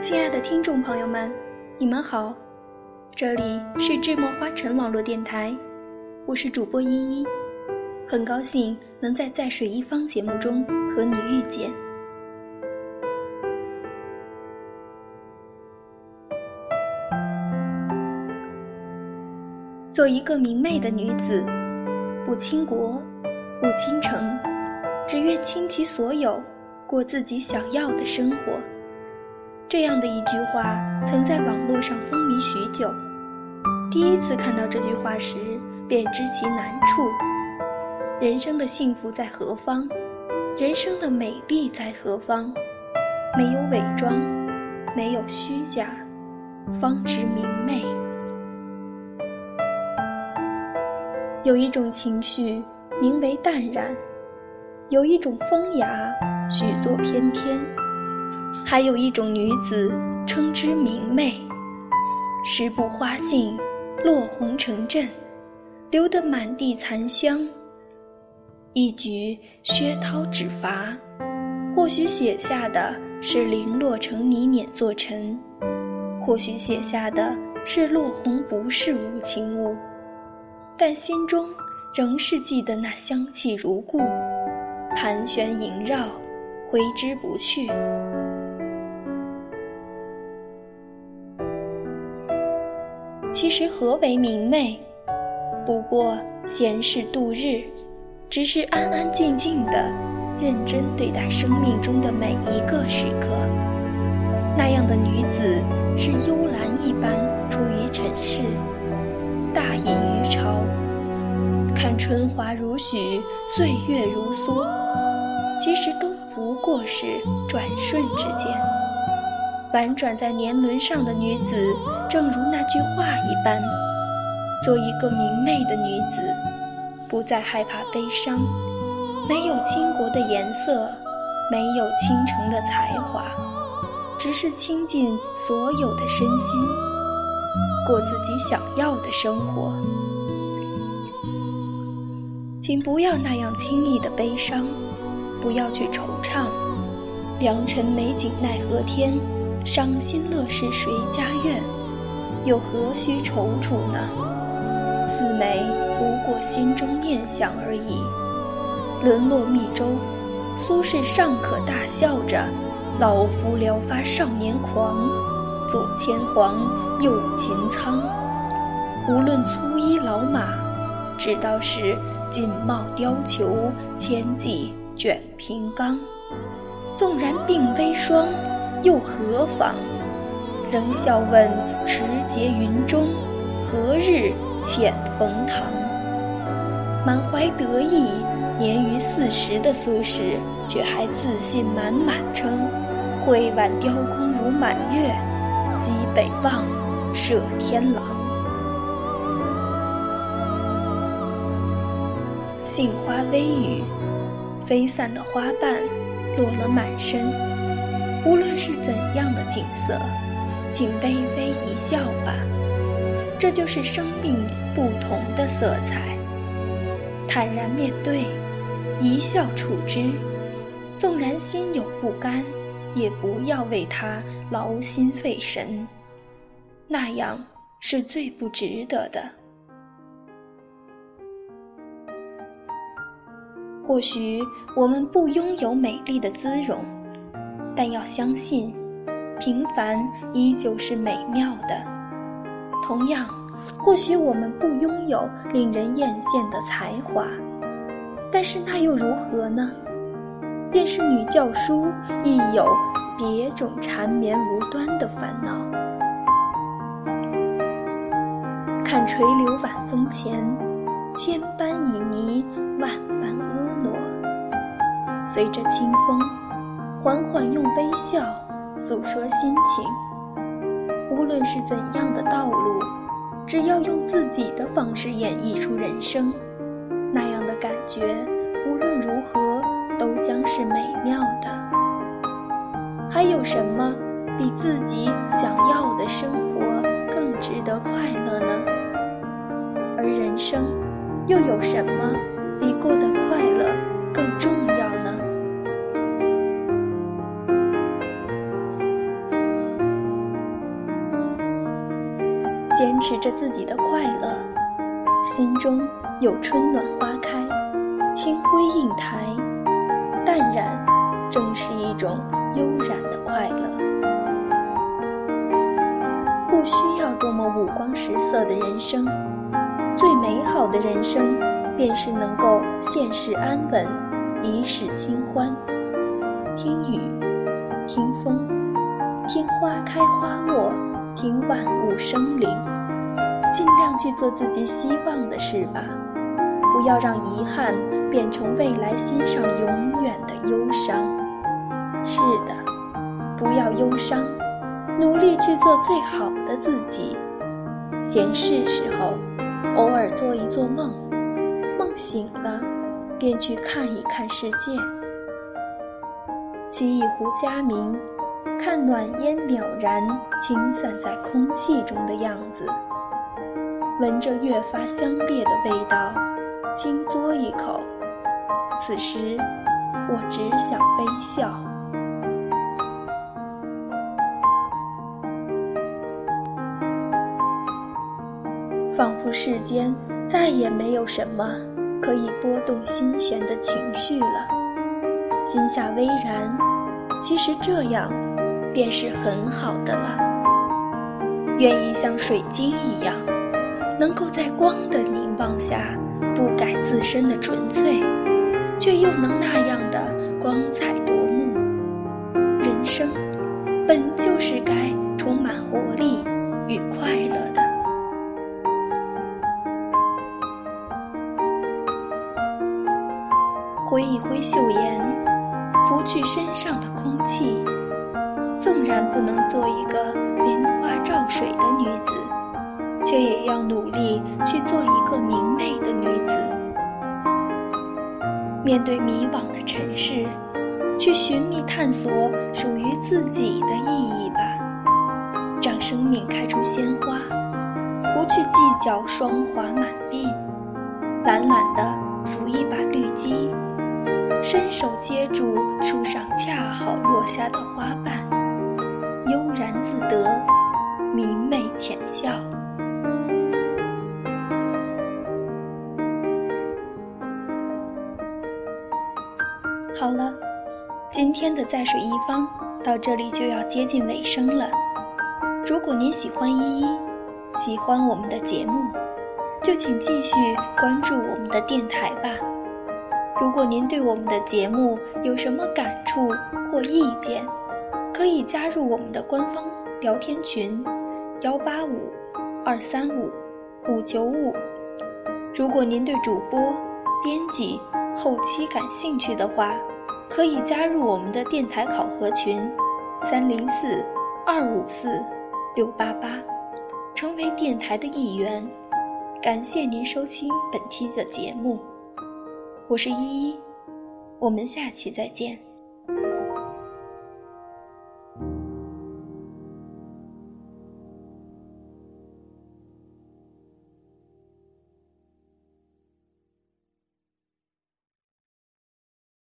亲爱的听众朋友们，你们好，这里是智墨花城网络电台，我是主播依依，很高兴能在在水一方节目中和你遇见。做一个明媚的女子，不倾国，不倾城，只愿倾其所有，过自己想要的生活。这样的一句话，曾在网络上风靡许久。第一次看到这句话时，便知其难处。人生的幸福在何方？人生的美丽在何方？没有伪装，没有虚假，方知明媚。有一种情绪，名为淡然；有一种风雅，许作翩翩。还有一种女子，称之明媚。十步花径，落红成阵，留得满地残香。一举薛涛指伐，或许写下的是零落成泥碾作尘，或许写下的是落红不是无情物，但心中仍是记得那香气如故，盘旋萦绕，挥之不去。其实何为明媚？不过闲适度日，只是安安静静的，认真对待生命中的每一个时刻。那样的女子是幽兰一般出于尘世，大隐于朝，看春华如许，岁月如梭，其实都不过是转瞬之间。婉转在年轮上的女子，正如那句话一般，做一个明媚的女子，不再害怕悲伤，没有倾国的颜色，没有倾城的才华，只是倾尽所有的身心，过自己想要的生活。请不要那样轻易的悲伤，不要去惆怅，良辰美景奈何天。伤心乐事谁家院？又何须踌躇呢？四美不过心中念想而已。沦落密州，苏轼尚可大笑着：“老夫聊发少年狂，左牵黄，右擎苍。无论粗衣老马，只道是锦帽貂裘，千骑卷平冈。纵然鬓微霜。”又何妨？仍笑问持节云中，何日遣冯唐？满怀得意，年逾四十的苏轼，却还自信满满称：“会挽雕弓如满月，西北望，射天狼。”杏花微雨，飞散的花瓣落了满身。无论是怎样的景色，请微微一笑吧，这就是生命不同的色彩。坦然面对，一笑处之，纵然心有不甘，也不要为他劳心费神，那样是最不值得的。或许我们不拥有美丽的姿容。但要相信，平凡依旧是美妙的。同样，或许我们不拥有令人艳羡的才华，但是那又如何呢？便是女教书亦有别种缠绵无端的烦恼。看垂柳晚风前，千般旖旎，万般婀娜。随着清风。缓缓用微笑诉说心情。无论是怎样的道路，只要用自己的方式演绎出人生，那样的感觉无论如何都将是美妙的。还有什么比自己想要的生活更值得快乐呢？而人生又有什么比过得快乐更重要坚持着自己的快乐，心中有春暖花开，清辉映台，淡然正是一种悠然的快乐。不需要多么五光十色的人生，最美好的人生，便是能够现世安稳，一世清欢。听雨，听风，听花开花落。听万物生灵，尽量去做自己希望的事吧，不要让遗憾变成未来心上永远的忧伤。是的，不要忧伤，努力去做最好的自己。闲适时候，偶尔做一做梦，梦醒了，便去看一看世界。沏一壶佳茗。看暖烟渺然倾散在空气中的样子，闻着越发香烈的味道，轻嘬一口。此时，我只想微笑，仿佛世间再也没有什么可以拨动心弦的情绪了。心下微然，其实这样。便是很好的了。愿意像水晶一样，能够在光的凝望下不改自身的纯粹，却又能那样的光彩夺目。人生本就是该充满活力与快乐的。挥一挥袖沿，拂去身上的空气。纵然不能做一个莲花照水的女子，却也要努力去做一个明媚的女子。面对迷惘的尘世，去寻觅探索属于自己的意义吧。让生命开出鲜花，不去计较霜华满鬓。懒懒地扶一把绿肌，伸手接住树上恰好落下的花瓣。悠然自得，明媚浅笑。好了，今天的在水一方到这里就要接近尾声了。如果您喜欢依依，喜欢我们的节目，就请继续关注我们的电台吧。如果您对我们的节目有什么感触或意见，可以加入我们的官方聊天群，幺八五二三五五九五。如果您对主播、编辑、后期感兴趣的话，可以加入我们的电台考核群，三零四二五四六八八，成为电台的一员。感谢您收听本期的节目，我是依依，我们下期再见。